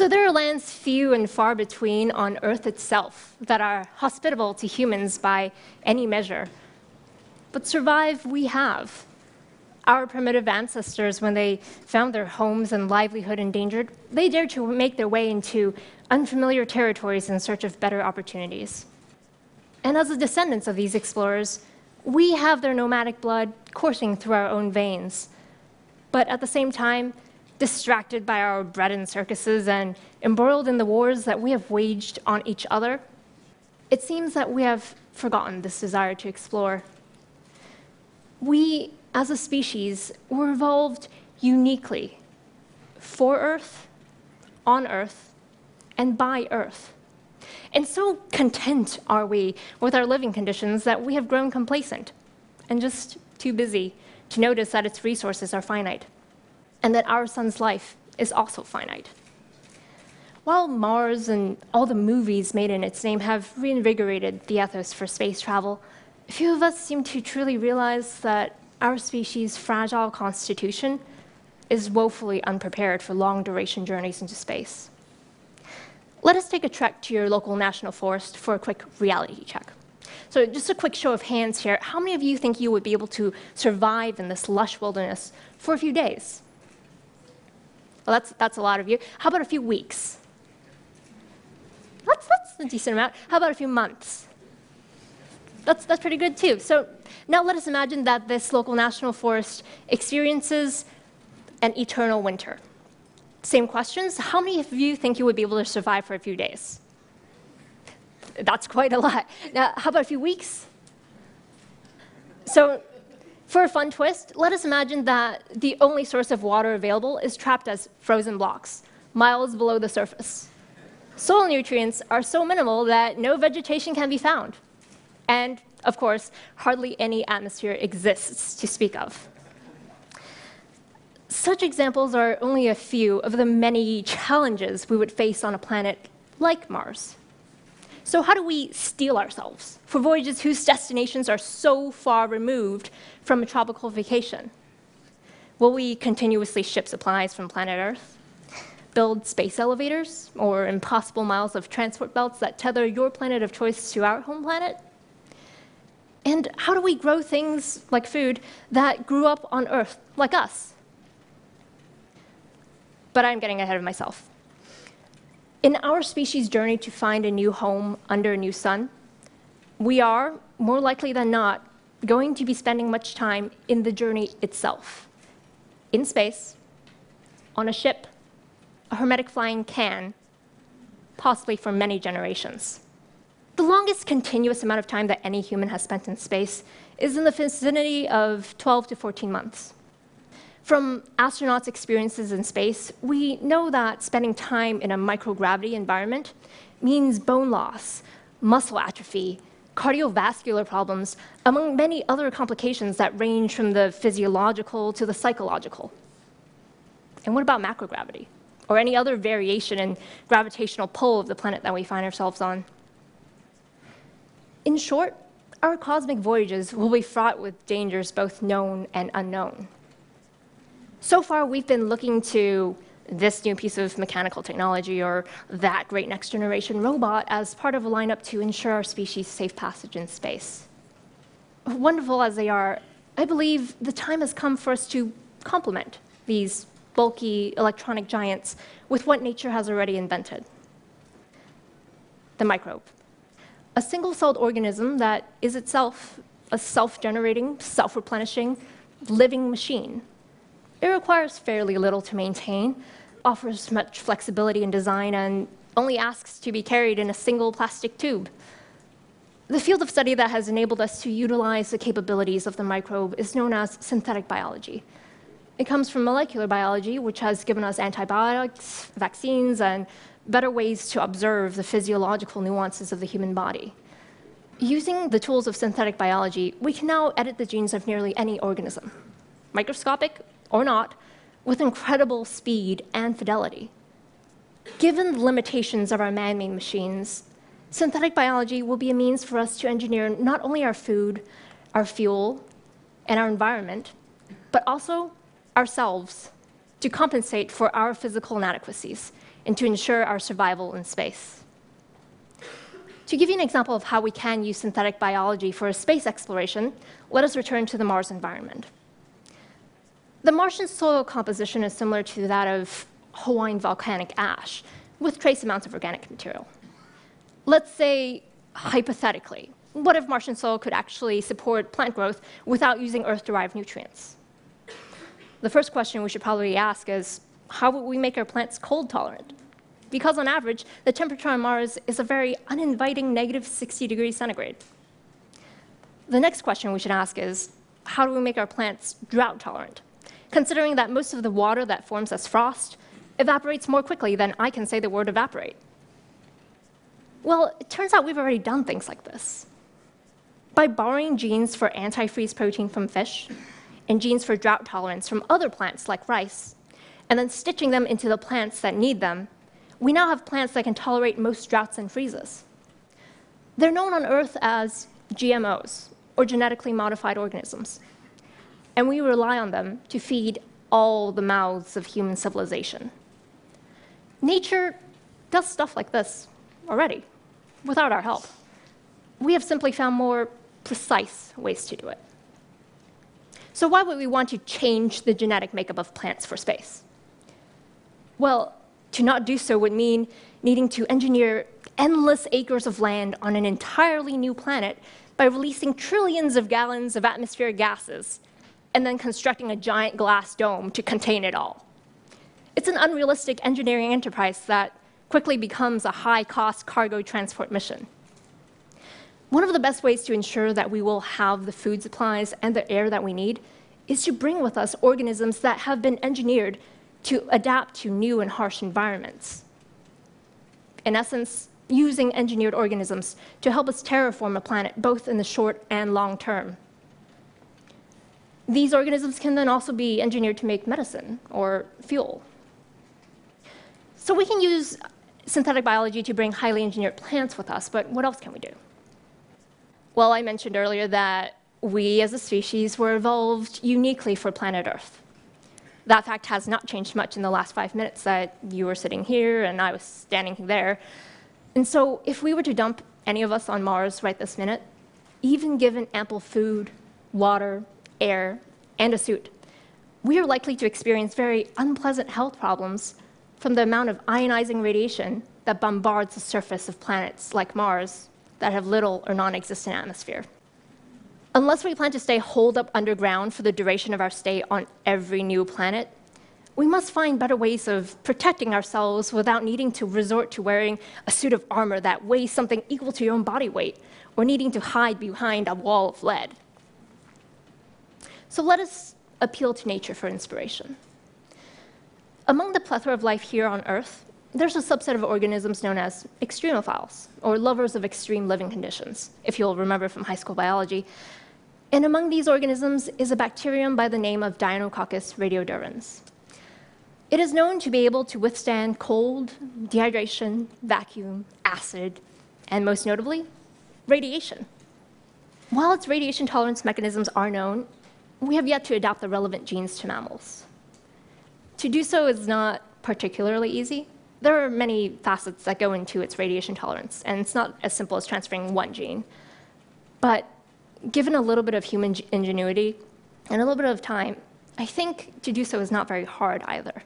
So there are lands few and far between on Earth itself that are hospitable to humans by any measure. But survive we have. Our primitive ancestors, when they found their homes and livelihood endangered, they dared to make their way into unfamiliar territories in search of better opportunities. And as the descendants of these explorers, we have their nomadic blood coursing through our own veins. But at the same time, distracted by our bread and circuses and embroiled in the wars that we have waged on each other, it seems that we have forgotten this desire to explore. We, as a species, were evolved uniquely for Earth, on Earth, and by Earth. And so content are we with our living conditions that we have grown complacent and just too busy to notice that its resources are finite and that our sun's life is also finite. While Mars and all the movies made in its name have reinvigorated the ethos for space travel, few of us seem to truly realize that our species' fragile constitution is woefully unprepared for long duration journeys into space. Let us take a trek to your local national forest for a quick reality check. So just a quick show of hands here. How many of you think you would be able to survive in this lush wilderness for a few days? Well, that's, that's a lot of you. How about a few weeks? That's, that's a decent amount. How about a few months? That's, that's pretty good too. So now let us imagine that this local national forest experiences an eternal winter. Same questions. How many of you think you would be able to survive for a few days? That's quite a lot. Now, how about a few weeks? So, for a fun twist, let us imagine that the only source of water available is trapped as frozen blocks, miles below the surface. Soil nutrients are so minimal that no vegetation can be found. And, of course, hardly any atmosphere exists to speak of. Such examples are only a few of the many challenges we would face on a planet like Mars. So, how do we steel ourselves for voyages whose destinations are so far removed from a tropical vacation? Will we continuously ship supplies from planet Earth? Build space elevators or impossible miles of transport belts that tether your planet of choice to our home planet? And how do we grow things like food that grew up on Earth, like us? but I'm getting ahead of myself. In our species' journey to find a new home under a new sun, we are, more likely than not, going to be spending much time in the journey itself, in space, on a ship, a hermetic flying can, possibly for many generations. The longest continuous amount of time that any human has spent in space is in the vicinity of 12 to 14 months. From astronauts' experiences in space, we know that spending time in a microgravity environment means bone loss, muscle atrophy, cardiovascular problems, among many other complications that range from the physiological to the psychological. And what about macrogravity? Or any other variation in gravitational pull of the planet that we find ourselves on? In short, our cosmic voyages will be fraught with dangers both known and unknown. So far, we've been looking to this new piece of mechanical technology or that great next generation robot as part of a lineup to ensure our species' safe passage in space. Wonderful as they are, I believe the time has come for us to complement these bulky electronic giants with what nature has already invented the microbe. A single celled organism that is itself a self generating, self replenishing, living machine it requires fairly little to maintain, offers much flexibility in design, and only asks to be carried in a single plastic tube. The field of study that has enabled us to utilize the capabilities of the microbe is known as synthetic biology. It comes from molecular biology, which has given us antibiotics, vaccines, and better ways to observe the physiological nuances of the human body. Using the tools of synthetic biology, we can now edit the genes of nearly any organism, microscopic or not, with incredible speed and fidelity. Given the limitations of our man made machines, synthetic biology will be a means for us to engineer not only our food, our fuel, and our environment, but also ourselves to compensate for our physical inadequacies, and to ensure our survival in space. To give you an example of how we can use synthetic biology for space exploration, let us return to the Mars environment. The Martian soil composition is similar to that of Hawaiian volcanic ash, with trace amounts of organic material. Let's say, hypothetically, what if Martian soil could actually support plant growth without using Earth derived nutrients? The first question we should probably ask is how would we make our plants cold tolerant? Because on average, the temperature on Mars is a very uninviting negative 60 degrees centigrade. The next question we should ask is how do we make our plants drought tolerant? Considering that most of the water that forms as frost evaporates more quickly than I can say the word evaporate. Well, it turns out we've already done things like this. By borrowing genes for antifreeze protein from fish and genes for drought tolerance from other plants like rice, and then stitching them into the plants that need them, we now have plants that can tolerate most droughts and freezes. They're known on Earth as GMOs, or genetically modified organisms, and we rely on them to feed all the mouths of human civilization. Nature does stuff like this already, without our help. We have simply found more precise ways to do it. So why would we want to change the genetic makeup of plants for space? Well, to not do so would mean needing to engineer endless acres of land on an entirely new planet by releasing trillions of gallons of atmospheric gases and then constructing a giant glass dome to contain it all. It's an unrealistic engineering enterprise that quickly becomes a high cost cargo transport mission. One of the best ways to ensure that we will have the food supplies and the air that we need is to bring with us organisms that have been engineered to adapt to new and harsh environments. In essence, using engineered organisms to help us terraform a planet both in the short and long term. These organisms can then also be engineered to make medicine or fuel. So we can use synthetic biology to bring highly engineered plants with us, but what else can we do? Well, I mentioned earlier that we as a species were evolved uniquely for planet Earth. That fact has not changed much in the last five minutes that you were sitting here and I was standing there. And so, if we were to dump any of us on Mars right this minute, even given ample food, water, air, and a suit, we are likely to experience very unpleasant health problems from the amount of ionizing radiation that bombards the surface of planets like Mars that have little or non existent atmosphere. Unless we plan to stay holed up underground for the duration of our stay on every new planet, we must find better ways of protecting ourselves without needing to resort to wearing a suit of armor that weighs something equal to your own body weight or needing to hide behind a wall of lead. So let us appeal to nature for inspiration. Among the plethora of life here on Earth, there's a subset of organisms known as extremophiles, or lovers of extreme living conditions, if you'll remember from high school biology. And among these organisms is a bacterium by the name of Deinococcus radiodurans. It is known to be able to withstand cold, dehydration, vacuum, acid, and most notably, radiation. While its radiation tolerance mechanisms are known, we have yet to adapt the relevant genes to mammals. To do so is not particularly easy. There are many facets that go into its radiation tolerance, and it's not as simple as transferring one gene. But given a little bit of human ingenuity and a little bit of time, I think to do so is not very hard either.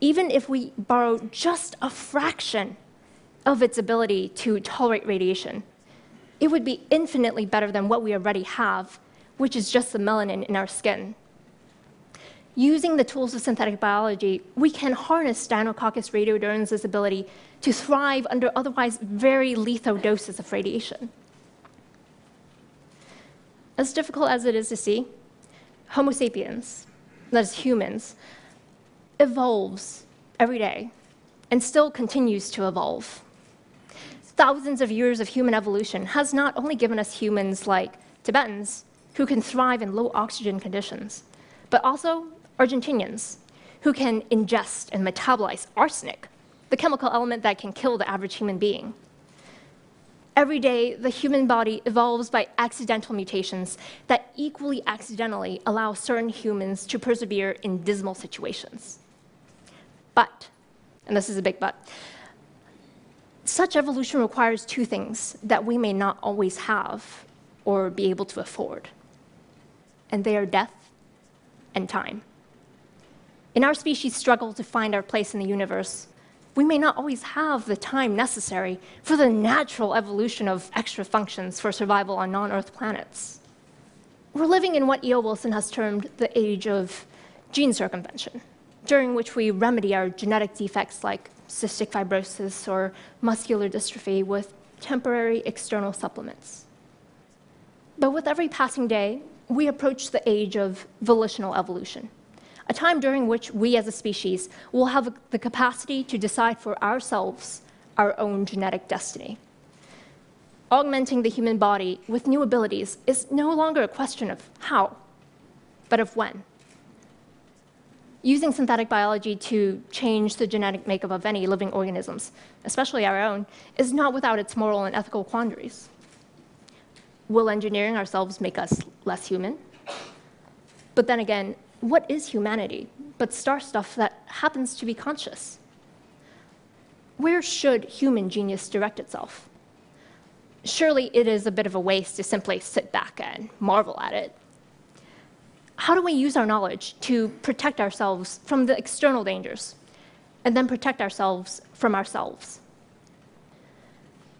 Even if we borrow just a fraction of its ability to tolerate radiation, it would be infinitely better than what we already have, which is just the melanin in our skin. Using the tools of synthetic biology, we can harness Deinococcus radiodurans' ability to thrive under otherwise very lethal doses of radiation. As difficult as it is to see, Homo sapiens, that is humans, evolves every day and still continues to evolve. Thousands of years of human evolution has not only given us humans like Tibetans who can thrive in low oxygen conditions, but also Argentinians who can ingest and metabolize arsenic, the chemical element that can kill the average human being. Every day, the human body evolves by accidental mutations that equally accidentally allow certain humans to persevere in dismal situations. But, and this is a big but. Such evolution requires two things that we may not always have or be able to afford, and they are death and time. In our species' struggle to find our place in the universe, we may not always have the time necessary for the natural evolution of extra functions for survival on non Earth planets. We're living in what E.O. Wilson has termed the age of gene circumvention, during which we remedy our genetic defects like cystic fibrosis or muscular dystrophy with temporary external supplements. But with every passing day, we approach the age of volitional evolution, a time during which we as a species will have the capacity to decide for ourselves our own genetic destiny. Augmenting the human body with new abilities is no longer a question of how, but of when. Using synthetic biology to change the genetic makeup of any living organisms, especially our own, is not without its moral and ethical quandaries. Will engineering ourselves make us less human? But then again, what is humanity but star stuff that happens to be conscious? Where should human genius direct itself? Surely it is a bit of a waste to simply sit back and marvel at it. How do we use our knowledge to protect ourselves from the external dangers and then protect ourselves from ourselves?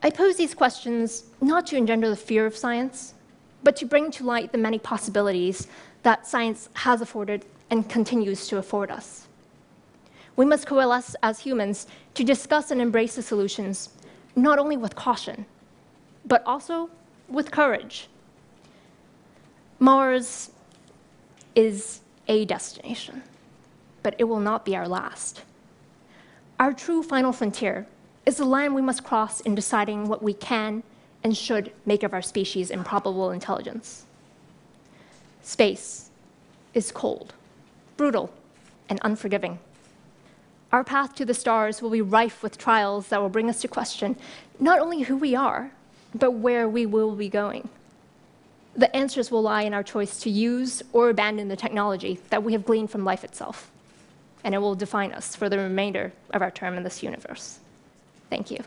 I pose these questions not to engender the fear of science, but to bring to light the many possibilities that science has afforded and continues to afford us. We must coalesce as humans to discuss and embrace the solutions, not only with caution, but also with courage. Mars is a destination, but it will not be our last. Our true final frontier is the line we must cross in deciding what we can and should make of our species' improbable intelligence. Space is cold, brutal, and unforgiving. Our path to the stars will be rife with trials that will bring us to question not only who we are, but where we will be going. The answers will lie in our choice to use or abandon the technology that we have gleaned from life itself, and it will define us for the remainder of our term in this universe. Thank you.